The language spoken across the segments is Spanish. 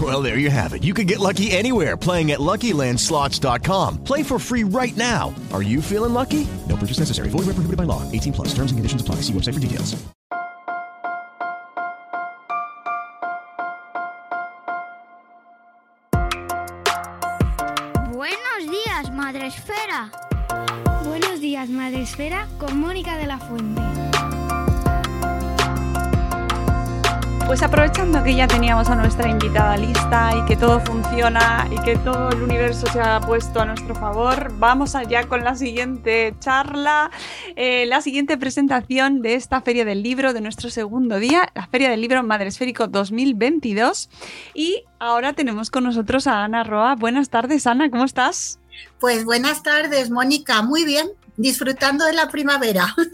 Well, there you have it. You can get lucky anywhere playing at LuckyLandSlots.com. Play for free right now. Are you feeling lucky? No purchase necessary. Void where prohibited by law. 18 plus. Terms and conditions apply. See website for details. Buenos días, Madre Esfera. Buenos días, Madre Esfera, con Mónica de la Fuente. Pues aprovechando que ya teníamos a nuestra invitada lista y que todo funciona y que todo el universo se ha puesto a nuestro favor, vamos allá con la siguiente charla, eh, la siguiente presentación de esta Feria del Libro de nuestro segundo día, la Feria del Libro Madre Esférico 2022. Y ahora tenemos con nosotros a Ana Roa. Buenas tardes, Ana, ¿cómo estás? Pues buenas tardes, Mónica. Muy bien, disfrutando de la primavera.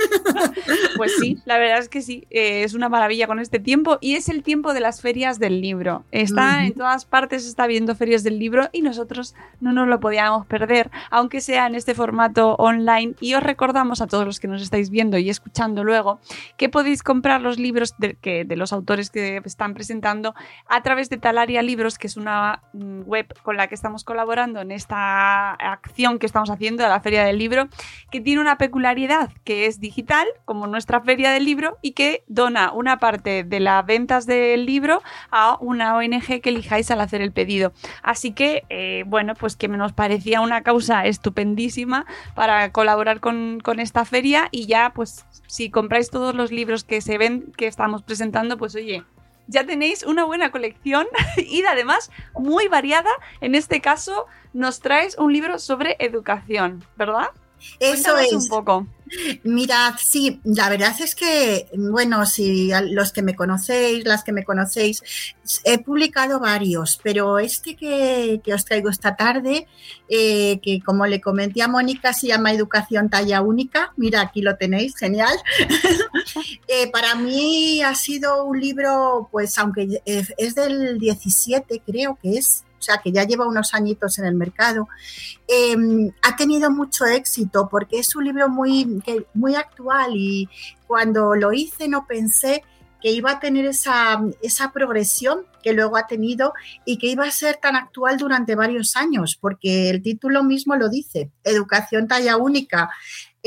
Pues sí, la verdad es que sí, eh, es una maravilla con este tiempo y es el tiempo de las ferias del libro. Está en todas partes, está viendo ferias del libro y nosotros no nos lo podíamos perder, aunque sea en este formato online. Y os recordamos a todos los que nos estáis viendo y escuchando luego que podéis comprar los libros de, que, de los autores que están presentando a través de Talaria Libros, que es una mm, web con la que estamos colaborando en esta acción que estamos haciendo de la Feria del Libro, que tiene una peculiaridad que es digital, como nuestra Feria del Libro, y que dona una parte de las ventas del libro a una ONG que elijáis al hacer el pedido. Así que, eh, bueno, pues que nos parecía una causa estupendísima para colaborar con, con esta feria y ya, pues, si compráis todos los libros que se ven, que estamos presentando, pues oye, ya tenéis una buena colección y además muy variada. En este caso, nos traes un libro sobre educación, ¿verdad? Eso es. un poco. Mirad, sí, la verdad es que, bueno, si los que me conocéis, las que me conocéis, he publicado varios, pero este que, que os traigo esta tarde, eh, que como le comenté a Mónica, se llama Educación Talla Única. Mira, aquí lo tenéis, genial. Eh, para mí ha sido un libro, pues aunque es es del 17, creo que es, o sea, que ya lleva unos añitos en el mercado, eh, ha tenido mucho éxito porque es un libro muy, muy actual y cuando lo hice no pensé que iba a tener esa, esa progresión que luego ha tenido y que iba a ser tan actual durante varios años, porque el título mismo lo dice, Educación Talla Única.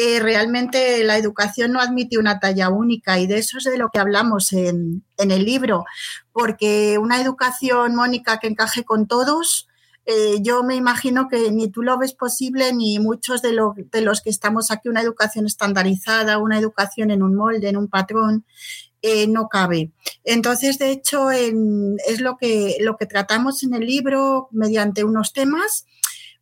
Eh, realmente la educación no admite una talla única y de eso es de lo que hablamos en, en el libro, porque una educación, Mónica, que encaje con todos, eh, yo me imagino que ni tú lo ves posible, ni muchos de, de los que estamos aquí, una educación estandarizada, una educación en un molde, en un patrón, eh, no cabe. Entonces, de hecho, es lo que, lo que tratamos en el libro mediante unos temas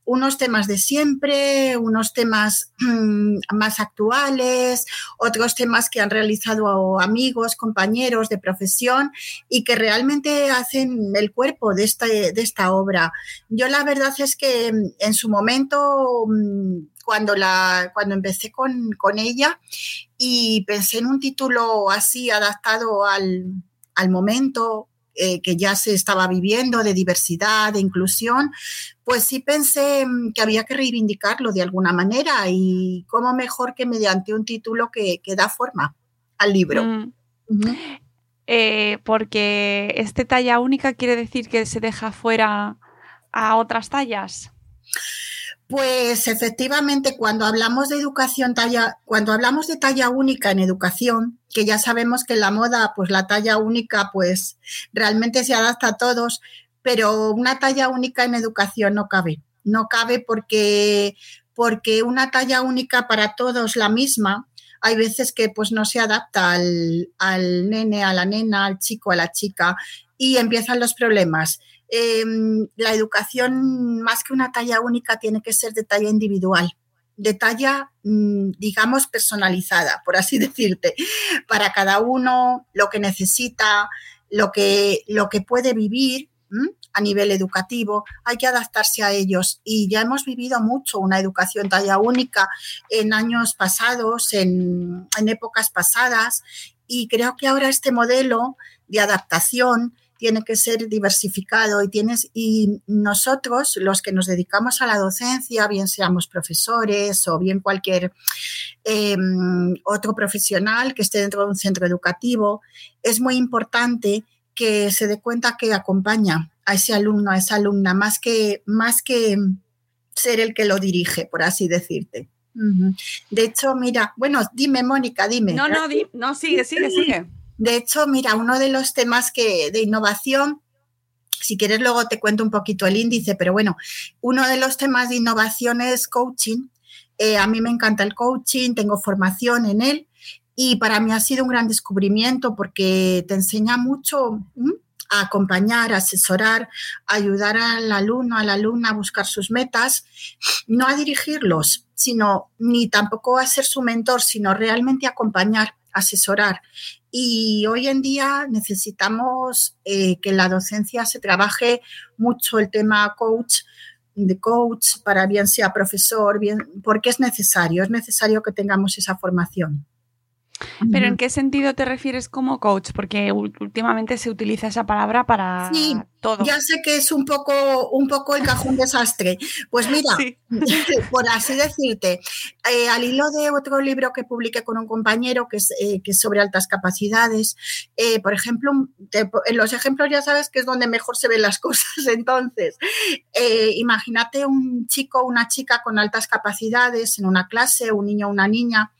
unos temas de siempre, unos temas mm, más actuales, otros temas que han realizado amigos, compañeros de profesión y que realmente hacen el cuerpo de esta, de esta obra. Yo la verdad es que mm, en su momento, mm, cuando, la, cuando empecé con, con ella y pensé en un título así adaptado al, al momento, eh, que ya se estaba viviendo de diversidad, de inclusión, pues sí pensé mm, que había que reivindicarlo de alguna manera y cómo mejor que mediante un título que, que da forma al libro. Mm, eh, porque este talla única quiere decir que se deja fuera a otras tallas. Pues efectivamente, cuando hablamos de educación talla, cuando hablamos de talla única en educación, que ya sabemos que la moda, pues la talla única, pues realmente se adapta a todos, pero una talla única en educación no cabe. No cabe porque, porque una talla única para todos la misma, hay veces que pues no se adapta al, al nene, a la nena, al chico, a la chica y empiezan los problemas. Em, la educación, más que una talla única, tiene que ser de talla individual, de talla, mm, digamos, personalizada, por así decirte, para cada uno, lo que necesita, lo que, lo que puede vivir a nivel educativo, hay que adaptarse a ellos. Y ya hemos vivido mucho una educación talla única en años pasados, en, en épocas pasadas, y creo que ahora este modelo de adaptación tiene que ser diversificado y tienes y nosotros los que nos dedicamos a la docencia bien seamos profesores o bien cualquier em, otro profesional que esté dentro de un centro educativo es muy importante que se dé cuenta que acompaña a ese alumno a esa alumna más que más que ser el que lo dirige por así decirte. De hecho mira bueno dime Mónica dime. No no no sigue sigue sigue de hecho, mira, uno de los temas que, de innovación, si quieres luego te cuento un poquito el índice, pero bueno, uno de los temas de innovación es coaching. Eh, a mí me encanta el coaching, tengo formación en él y para mí ha sido un gran descubrimiento porque te enseña mucho a acompañar, a asesorar, ayudar al alumno, a la alumna a buscar sus metas, no a dirigirlos, sino ni tampoco a ser su mentor, sino realmente acompañar, asesorar. Y hoy en día necesitamos eh, que la docencia se trabaje mucho el tema coach, de coach, para bien sea profesor, bien, porque es necesario, es necesario que tengamos esa formación. Pero ¿en qué sentido te refieres como coach? Porque últimamente se utiliza esa palabra para todo. Ya sé que es un poco, un poco el cajón desastre. Pues mira, por así decirte, eh, al hilo de otro libro que publiqué con un compañero que es, eh, que sobre altas capacidades, eh, por ejemplo, en los ejemplos ya sabes que es donde mejor se ven las cosas. Entonces, imagínate un chico o una chica con altas capacidades en una clase, un niño o una niña,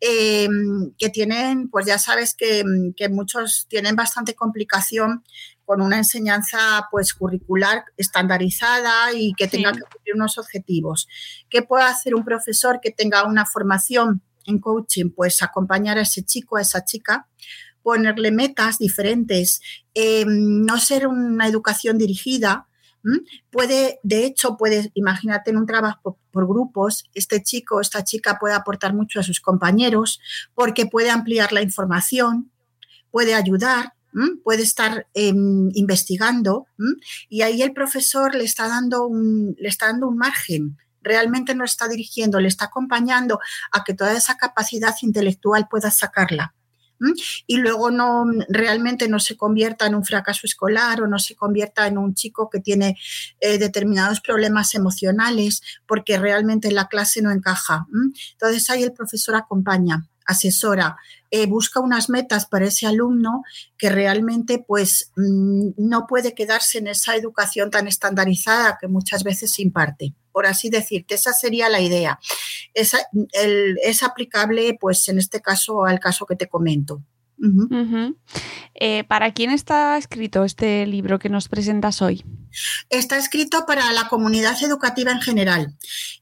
que tienen, pues ya sabes que, que muchos tienen bastante complicación con una enseñanza pues curricular estandarizada y que tenga que cumplir unos objetivos. ¿Qué puede hacer un profesor que tenga una formación en coaching? Pues acompañar a ese chico, a esa chica, ponerle metas diferentes, em, no ser una educación dirigida. Puede, de hecho, puede, imagínate en un trabajo por grupos, este chico, esta chica puede aportar mucho a sus compañeros porque puede ampliar la información, puede ayudar, puede estar em, investigando y ahí el profesor le está, dando un, le está dando un margen. Realmente no está dirigiendo, le está acompañando a que toda esa capacidad intelectual pueda sacarla y luego no realmente no se convierta en un fracaso escolar o no se convierta en un chico que tiene eh, determinados problemas emocionales porque realmente la clase no encaja. Entonces ahí el profesor acompaña asesora, eh, busca unas metas para ese alumno que realmente pues mm, no puede quedarse en esa educación tan estandarizada que muchas veces se imparte. Por así decirte, esa sería la idea. es aplicable pues en este caso al caso que te comento. Eh, ¿Para quién está escrito este libro que nos presentas hoy? Está escrito para la comunidad educativa en general,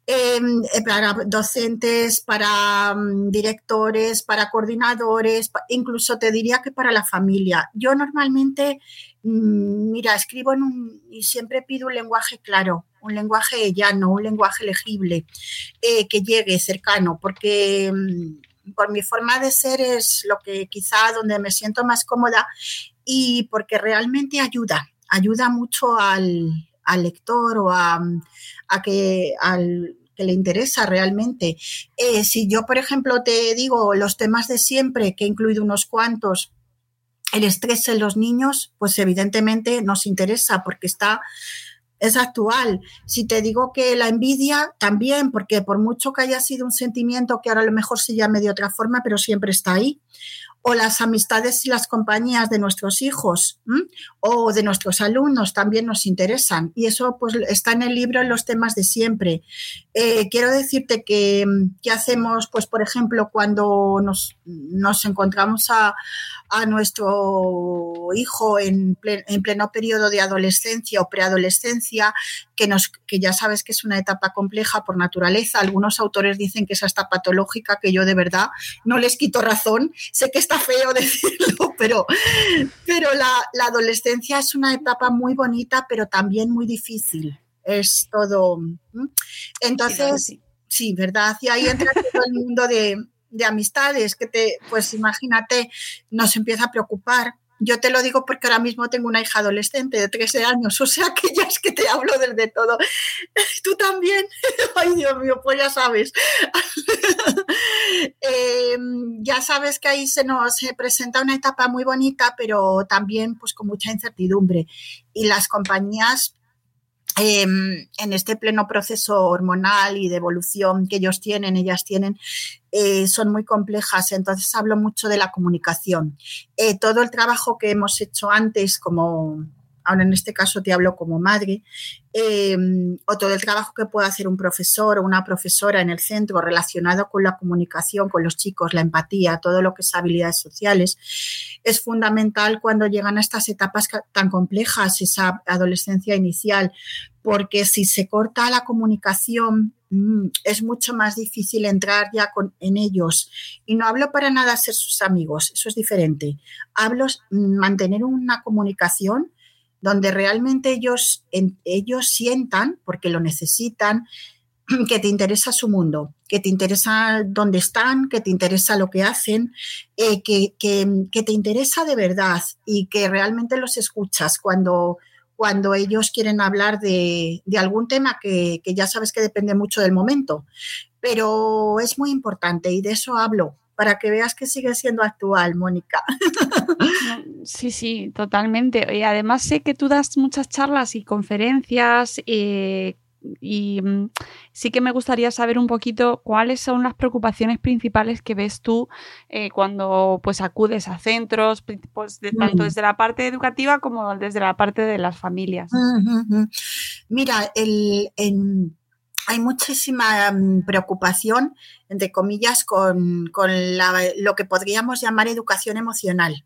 em, eh, para docentes, para mm, directores, para coordinadores, incluso te diría que para la familia. Yo normalmente, mm, mira, escribo en un, y siempre pido un lenguaje claro, un lenguaje llano, un lenguaje legible, eh, que llegue cercano, porque mm, por mi forma de ser es lo que quizá donde me siento más cómoda y porque realmente ayuda, ayuda mucho al, lector o a, que al que le interesa realmente. Eh, si yo, por ejemplo, te digo los temas de siempre, que he incluido unos cuantos, el estrés en los niños, pues evidentemente nos interesa porque está es actual. Si te digo que la envidia, también, porque por mucho que haya sido un sentimiento que ahora a lo mejor se llame de otra forma, pero siempre está ahí. O las amistades y las compañías de nuestros hijos o de nuestros alumnos también nos interesan. Y eso pues está en el libro en los temas de siempre. Eh, quiero decirte que, ¿qué hacemos, pues por ejemplo, cuando nos, nos encontramos a, a, nuestro hijo en, en pleno periodo de adolescencia o preadolescencia, que, nos, que ya sabes que es una etapa compleja por naturaleza. Algunos autores dicen que es hasta patológica, que yo de verdad no les quito razón. Sé que está feo decirlo, pero, pero la, la adolescencia es una etapa muy bonita, pero también muy difícil. Es todo. Entonces, sí, ¿verdad? Y ahí entra todo el mundo de, de amistades que te, pues imagínate, nos empieza a preocupar yo te lo digo porque ahora mismo tengo una hija adolescente de 13 años, o sea que ya es que te hablo desde todo. Tú también. Ay, Dios mío, pues ya sabes. Ya sabes que ahí se nos presenta una etapa muy bonita, pero también pues con mucha incertidumbre. Y las compañías Em, en este pleno proceso hormonal y de evolución que ellos tienen, ellas tienen, eh, son muy complejas. Entonces hablo mucho de la comunicación. Eh, todo el trabajo que hemos hecho antes como ahora en este caso te hablo como madre, em, o todo el trabajo que puede hacer un profesor o una profesora en el centro relacionado con la comunicación con los chicos, la empatía, todo lo que es habilidades sociales, es fundamental cuando llegan a estas etapas tan complejas, esa adolescencia inicial, porque si se corta la comunicación, mm, es mucho más difícil entrar ya con, en ellos. Y no hablo para nada ser sus amigos, eso es diferente. Hablo mm, mantener una comunicación donde realmente ellos, ellos sientan, porque lo necesitan, que te interesa su mundo, que te interesa dónde están, que te interesa lo que hacen, eh, que, te interesa de verdad y que realmente los escuchas cuando, cuando ellos quieren hablar de, algún tema que, que, ya sabes que depende mucho del momento. Pero es muy importante y de eso hablo para que veas que sigue siendo actual, Mónica. Sí, sí, totalmente. Y además sé que tú das muchas charlas y conferencias eh, y mm, sí que me gustaría saber un poquito cuáles son las preocupaciones principales que ves tú eh, cuando pues acudes a centros, pues, tanto desde la parte educativa como desde la parte de las familias. Mira, el, hay muchísima mm, preocupación, entre comillas, con, lo que podríamos llamar educación emocional.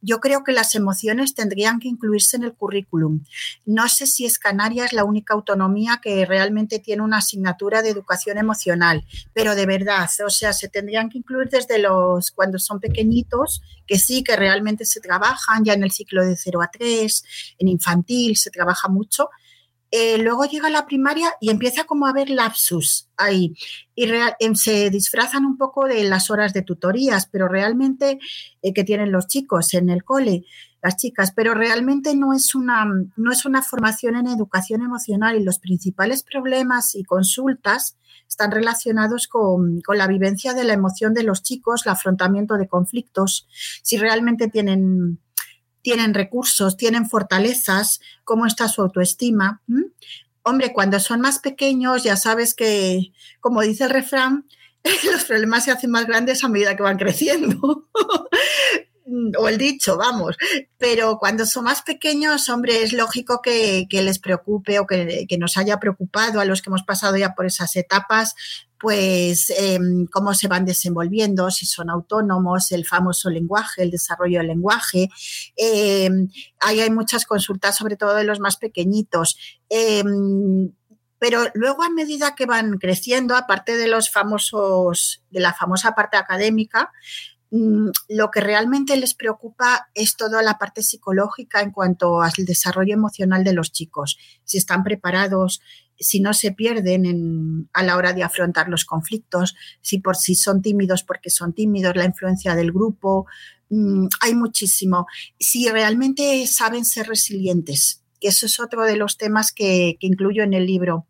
Yo creo que las emociones tendrían que incluirse en el currículum. No sé si es Canarias la única autonomía que realmente tiene una asignatura de educación emocional, pero de verdad, o sea, se tendrían que incluir desde los cuando son pequeñitos, que sí, que realmente se trabajan ya en el ciclo de 0 a 3, en infantil se trabaja mucho, eh, luego llega la primaria y empieza como a haber lapsus ahí. Y em, se disfrazan un poco de las horas de tutorías, pero realmente eh, que tienen los chicos en el cole, las chicas, pero realmente no es una no es una formación en educación emocional y los principales problemas y consultas están relacionados con, con la vivencia de la emoción de los chicos, el afrontamiento de conflictos, si realmente tienen tienen recursos, tienen fortalezas, cómo está su autoestima. Hombre, cuando son más pequeños, ya sabes que, como dice el refrán, los problemas se hacen más grandes a medida que van creciendo. o el dicho, vamos. Pero cuando son más pequeños, hombre, es lógico que, les preocupe o que, que, nos haya preocupado a los que hemos pasado ya por esas etapas, pues em, cómo se van desenvolviendo, si son autónomos, el famoso lenguaje, el desarrollo del lenguaje. Em, ahí hay muchas consultas, sobre todo de los más pequeñitos. Em, pero luego a medida que van creciendo, aparte de los famosos, de la famosa parte académica, mm, lo que realmente les preocupa es toda la parte psicológica en cuanto al desarrollo emocional de los chicos, si están preparados, si no se pierden a la hora de afrontar los conflictos, si por si son tímidos porque son tímidos, la influencia del grupo, mm, hay muchísimo. Si realmente saben ser resilientes, que eso es otro de los temas que, incluyo en el libro.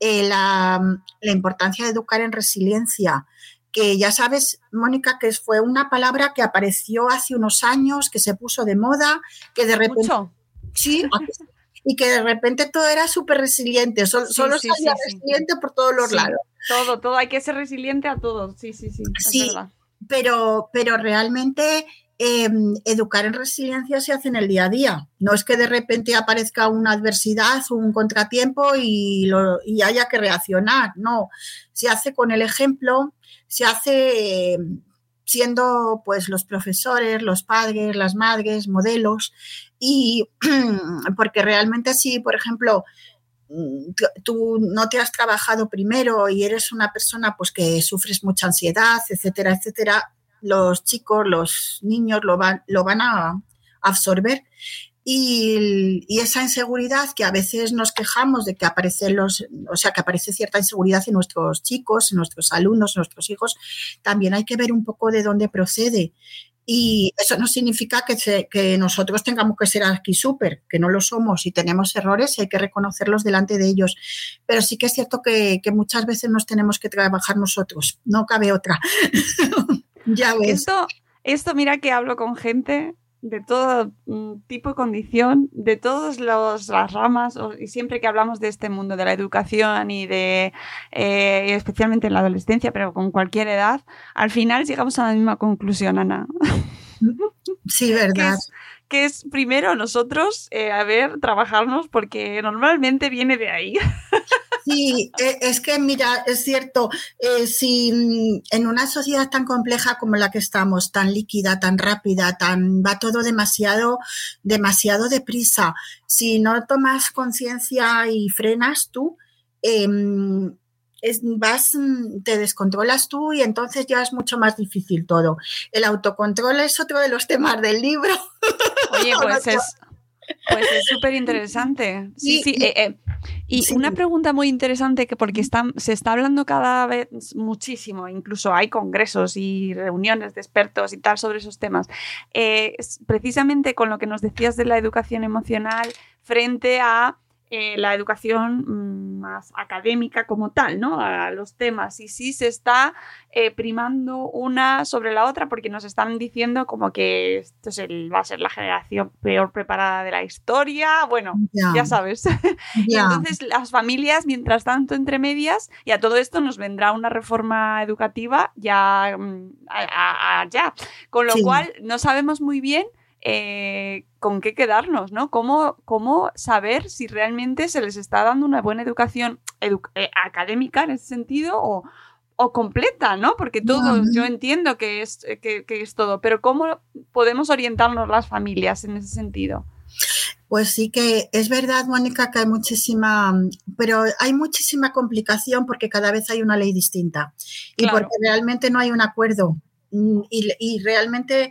Eh, la, la, importancia de educar en resiliencia, que ya sabes, Mónica, que fue una palabra que apareció hace unos años, que se puso de moda, que de repente... Sí, y que de repente todo era súper resiliente, solo, salía resiliente por todos los lados. Todo, todo, hay que ser resiliente a todo, sí, sí, sí. Sí, pero, pero realmente em, educar en resiliencia se hace en el día a día. No es que de repente aparezca una adversidad o un contratiempo y, lo, y haya que reaccionar. No, se hace con el ejemplo, se hace em, siendo pues los profesores, los padres, las madres, modelos y porque realmente si, por ejemplo, mm, tú no te has trabajado primero y eres una persona pues que sufres mucha ansiedad, etcétera, etcétera, los chicos, los niños lo van, lo van a absorber y, esa inseguridad que a veces nos quejamos de que aparecen los, o sea, que aparece cierta inseguridad en nuestros chicos, en nuestros alumnos, en nuestros hijos, también hay que ver un poco de dónde procede. Y eso no significa que, que nosotros tengamos que ser aquí súper, que no lo somos y tenemos errores y hay que reconocerlos delante de ellos. Pero sí que es cierto que, que muchas veces nos tenemos que trabajar nosotros, no cabe otra. ya ves. Esto, esto, mira que hablo con gente de todo mm, tipo y condición, de todas las ramas, y siempre que hablamos de este mundo de la educación y de, eh, especialmente en la adolescencia, pero con cualquier edad, al final llegamos a la misma conclusión, Ana. Sí, verdad que es primero nosotros, eh, a ver, trabajarnos, porque normalmente viene de ahí. Sí, e, es que mira, es cierto, eh, si mm, en una sociedad tan compleja como la que estamos, tan líquida, tan rápida, tan va todo demasiado, demasiado deprisa, si no tomas conciencia y frenas tú, em, vas, mm, te descontrolas tú y entonces ya es mucho más difícil todo. El autocontrol es otro de los temas del libro. Oye, pues es... Pues es súper interesante. Sí, sí. Eh, eh, y una pregunta muy interesante que porque se está hablando cada vez muchísimo, incluso hay congresos y reuniones de expertos y tal sobre esos temas. Eh, precisamente con lo que nos decías de la educación emocional frente a eh, la educación mm, más académica como tal, ¿no? A los temas. Y sí se está eh, primando una sobre la otra porque nos están diciendo como que esto va a ser la generación peor preparada de la historia. Bueno, ya sabes. y entonces las familias, mientras tanto, entre medias, y a todo esto nos vendrá una reforma educativa ya. Mm, ya. Con lo cual, no sabemos muy bien eh, con qué quedarnos, ¿no? ¿Cómo, ¿Cómo, saber si realmente se les está dando una buena educación eh, académica en ese sentido o, o completa, ¿no? Porque todo, yo entiendo que es, que, es todo, pero ¿cómo podemos orientarnos las familias en ese sentido? Pues sí que es verdad, Mónica, que hay muchísima, pero hay muchísima complicación porque cada vez hay una ley distinta y porque realmente no hay un acuerdo. Mm, y, y realmente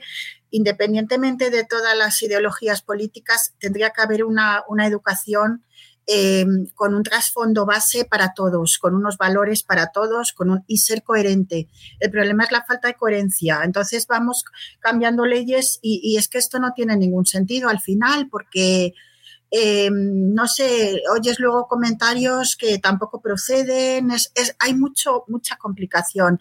independientemente de todas las ideologías políticas, tendría que haber una, educación eh, con un trasfondo base para todos, con unos valores para todos con un, y ser coherente. El problema es la falta de coherencia. Entonces vamos cambiando leyes y, es que esto no tiene ningún sentido al final porque... Eh, no sé, oyes luego comentarios que tampoco proceden, es, hay mucho, mucha complicación.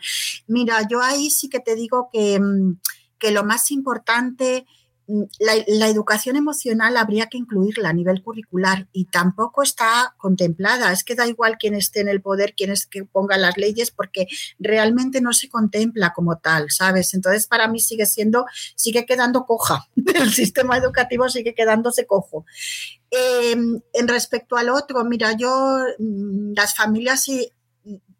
Mira, yo ahí sí que te digo que, mm, que lo más importante, mm, la, educación emocional habría que incluirla a nivel curricular y tampoco está contemplada. Es que da igual quién esté en el poder, quién es que ponga las leyes, porque realmente no se contempla como tal, ¿sabes? Entonces, para mí sigue siendo, sigue quedando coja. El sistema educativo sigue quedándose cojo. Em, en respecto al otro, mira, yo, mm, las familias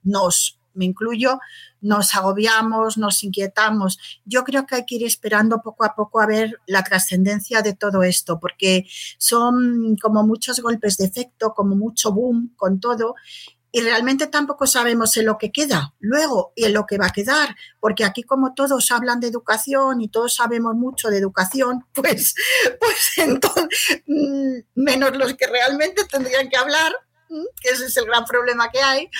nos, me incluyo, nos agobiamos, nos inquietamos. Yo creo que hay que ir esperando poco a poco a ver la trascendencia de todo esto, porque son como muchos golpes de efecto, como mucho boom con todo. Y realmente tampoco sabemos en lo que queda luego y en lo que va a quedar, porque aquí como todos hablan de educación y todos sabemos mucho de educación, pues, pues entonces, mm, menos los que realmente tendrían que hablar, mm, que ese es el gran problema que hay,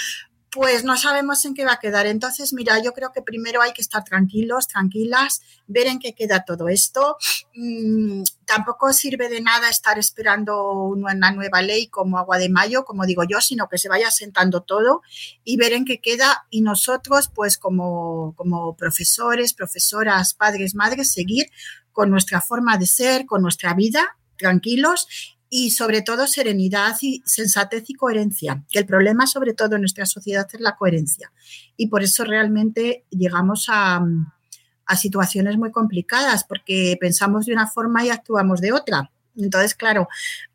pues no sabemos en qué va a quedar. Entonces, mira, yo creo que primero hay que estar tranquilos, tranquilas, ver en qué queda todo esto. Mm, tampoco sirve de nada estar esperando una nueva ley como agua de mayo, como digo yo, sino que se vaya sentando todo y ver en qué queda. Y nosotros, pues como, como profesores, profesoras, padres, madres, seguir con nuestra forma de ser, con nuestra vida, tranquilos y sobre todo serenidad y sensatez y coherencia, el problema sobre todo en nuestra sociedad es la coherencia. Y por eso realmente llegamos a, a situaciones muy complicadas porque pensamos de una forma y actuamos de otra. Entonces, claro,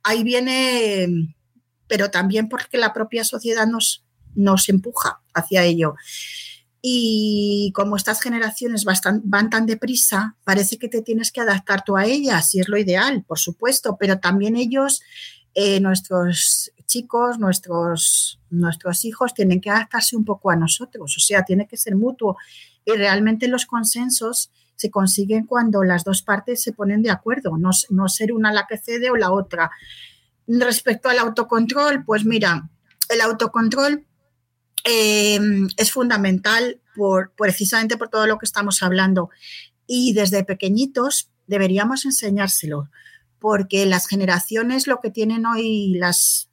ahí viene, pero también porque la propia sociedad nos, nos empuja hacia ello. Y como estas generaciones van tan deprisa, parece que te tienes que adaptar tú a ellas, y es lo ideal, por supuesto, pero también ellos, eh, nuestros chicos, nuestros, nuestros hijos, tienen que adaptarse un poco a nosotros, o sea, tiene que ser mutuo. Y realmente los consensos se consiguen cuando las dos partes se ponen de acuerdo, no, no ser una la que cede o la otra. Respecto al autocontrol, pues mira, el autocontrol Em, es fundamental por, precisamente por todo lo que estamos hablando. Y desde pequeñitos deberíamos enseñárselo, porque las generaciones, lo que tienen hoy las,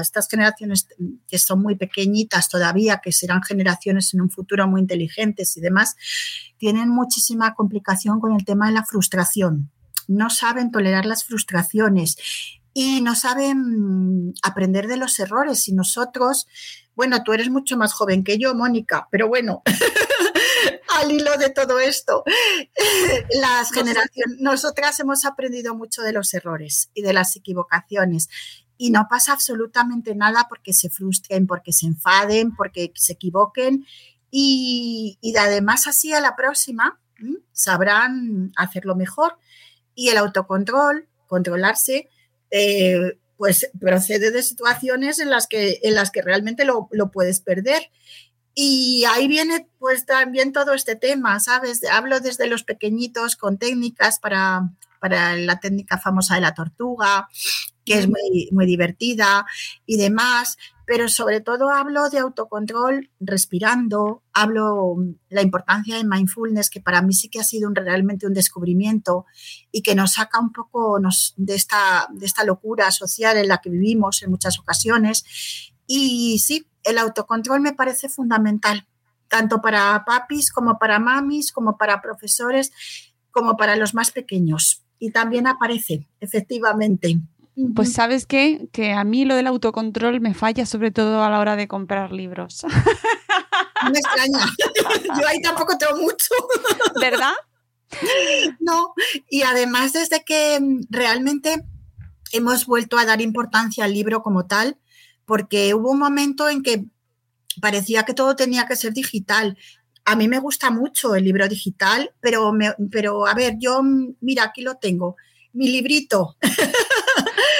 estas generaciones que son muy pequeñitas todavía, que serán generaciones en un futuro muy inteligentes y demás, tienen muchísima complicación con el tema de la frustración. No saben tolerar las frustraciones y no saben aprender de los errores. Y nosotros bueno, tú eres mucho más joven que yo, Mónica, pero bueno, al hilo de todo esto, las generaciones, nosotras hemos aprendido mucho de los errores y de las equivocaciones. Y no pasa absolutamente nada porque se frustren, porque se enfaden, porque se equivoquen. Y, además así a la próxima sabrán hacerlo mejor. Y el autocontrol, controlarse, eh, pues procede de situaciones en las que, en las que realmente lo, puedes perder. Y ahí viene pues también todo este tema, ¿sabes? Hablo desde los pequeñitos con técnicas para, para la técnica famosa de la tortuga, que es muy, muy divertida y demás, pero sobre todo hablo de autocontrol respirando, hablo la importancia de mindfulness, que para mí sí que ha sido realmente un descubrimiento y que nos saca un poco de, esta, de esta locura social en la que vivimos en muchas ocasiones. Y sí, el autocontrol me parece fundamental, tanto para papis como para mamis, como para profesores, como para los más pequeños. Y también aparece, efectivamente. Pues sabes qué, que a mí lo del autocontrol me falla sobre todo a la hora de comprar libros. No me extraña. Yo ahí tampoco tengo mucho. ¿Verdad? No, y además desde que realmente hemos vuelto a dar importancia al libro como tal, porque hubo un momento en que parecía que todo tenía que ser digital. A mí me gusta mucho el libro digital, pero, pero a ver, yo, mira, aquí lo tengo, mi librito.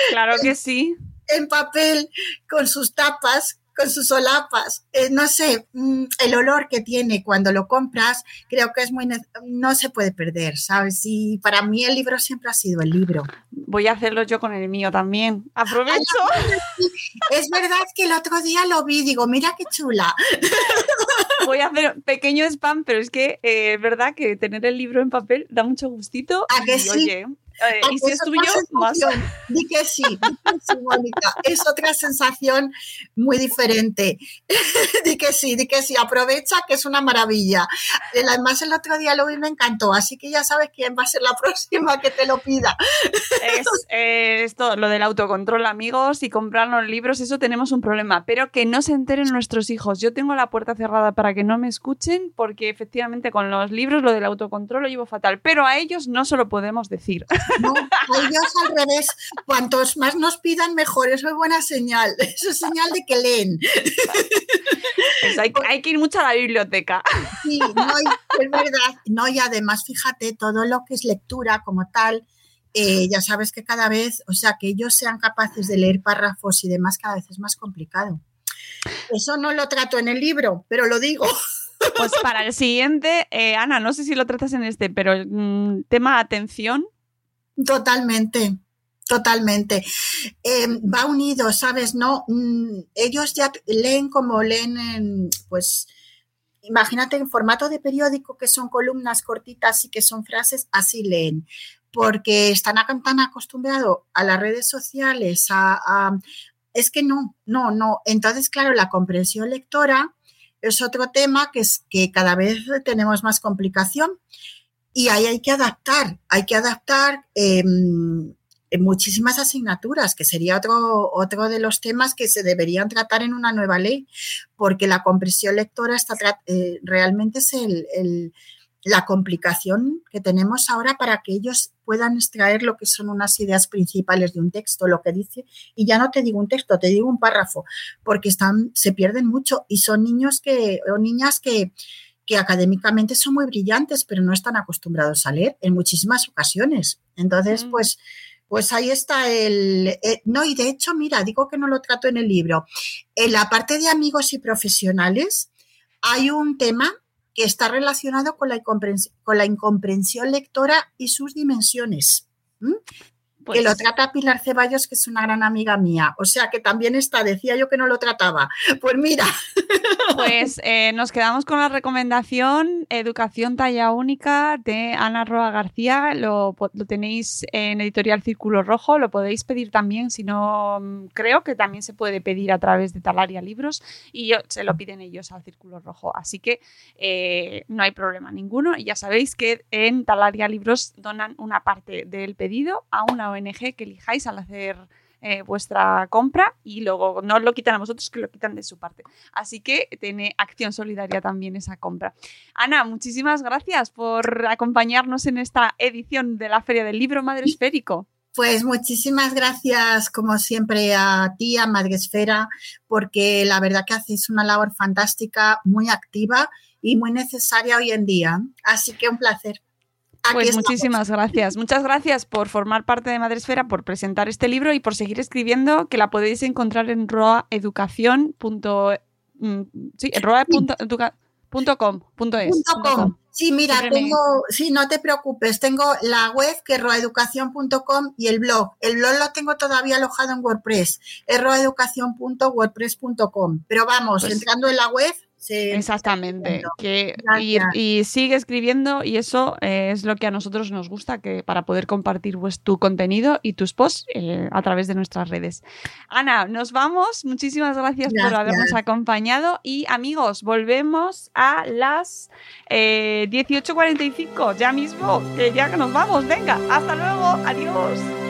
Claro que sí. En papel, con sus tapas, con sus solapas. Eh, no sé, mm, el olor que tiene cuando lo compras, creo que es muy. No se puede perder, ¿sabes? Y para mí el libro siempre ha sido el libro. Voy a hacerlo yo con el mío también. Aprovecho. es verdad que el otro día lo vi, digo, mira qué chula. Voy a hacer pequeño spam, pero es que eh, es verdad que tener el libro en papel da mucho gustito. ¿A que sí? Eh, y si es tuyo, más. Di que sí, di que sí, Mónica. Es otra sensación muy diferente. di que sí, di que sí. Aprovecha que es una maravilla. Además, el otro día lo vi y me encantó. Así que ya sabes quién va a ser la próxima que te lo pida. es esto, lo del autocontrol, amigos, y comprarnos libros, eso tenemos un problema. Pero que no se enteren nuestros hijos. Yo tengo la puerta cerrada para que no me escuchen, porque efectivamente con los libros lo del autocontrol lo llevo fatal. Pero a ellos no se lo podemos decir. No, ellos al revés. Cuantos más nos pidan, mejor. Eso es buena señal. Eso es señal de que leen. Pues hay, que ir mucho a la biblioteca. Sí, no, es verdad. No, y además, fíjate, todo lo que es lectura como tal, eh, ya sabes que cada vez, o sea, que ellos sean capaces de leer párrafos y demás, cada vez es más complicado. Eso no lo trato en el libro, pero lo digo. Pues para el siguiente, eh, Ana, no sé si lo tratas en este, pero mm, tema atención, Totalmente, totalmente. Eh, va unido, ¿sabes? No, mm, ellos ya leen como leen, en, pues, imagínate en formato de periódico que son columnas cortitas y que son frases, así leen, porque están tan acostumbrados a las redes sociales, a, es que no, no, no. Entonces, claro, la comprensión lectora es otro tema que es que cada vez tenemos más complicación y ahí hay que adaptar, hay que adaptar em, muchísimas asignaturas, que sería otro, otro de los temas que se deberían tratar en una nueva ley, porque la compresión lectora está, eh, realmente es el, la complicación que tenemos ahora para que ellos puedan extraer lo que son unas ideas principales de un texto, lo que dice, y ya no te digo un texto, te digo un párrafo, porque están, se pierden mucho y son niños que, o niñas que, que académicamente son muy brillantes, pero no están acostumbrados a leer en muchísimas ocasiones. Entonces, mm. pues, pues ahí está el, eh, No, y de hecho, mira, digo que no lo trato en el libro. En la parte de amigos y profesionales hay un tema que está relacionado con la, incomprensión, con la incomprensión lectora y sus dimensiones. Que lo pues trata Pilar Ceballos, que es una gran amiga mía. O sea que también está, decía yo que no lo trataba. Pues mira. Pues eh, nos quedamos con la recomendación Educación Talla Única de Ana Roa García. Lo, lo, tenéis en Editorial Círculo Rojo. Lo podéis pedir también, si no, mm, creo que también se puede pedir a través de Talaria Libros y se lo piden ellos al Círculo Rojo. Así que eh, no hay problema ninguno. Y ya sabéis que en Talaria Libros donan una parte del pedido a una ONG que elijáis al hacer eh, vuestra compra y luego no lo quitan a vosotros, que lo quitan de su parte. Así que tiene acción solidaria también esa compra. Ana, muchísimas gracias por acompañarnos en esta edición de la Feria del Libro Madre Esférico. Pues muchísimas gracias, como siempre, a ti, a Madresfera, porque la verdad que haces una labor fantástica, muy activa y muy necesaria hoy en día. Así que un placer pues muchísimas gracias. Muchas gracias por formar parte de Madresfera, por presentar este libro y por seguir escribiendo, que la podéis encontrar en roaeducación. Mm, sí, Sí, mira, tengo, sí, no te preocupes, tengo la web que es roaeducación.com y el blog. El blog lo tengo todavía alojado en WordPress, es roaeducación.wordpress.com. Pero vamos, pues entrando en la web, Exactamente. Que, y, sigue escribiendo y eso eh, es lo que a nosotros nos gusta, que para poder compartir pues, tu contenido y tus posts eh, a través de nuestras redes. Ana, nos vamos. Muchísimas gracias, por habernos acompañado y amigos, volvemos a las 18.45 eh, ya mismo, que ya que nos vamos. Venga, hasta luego. Adiós.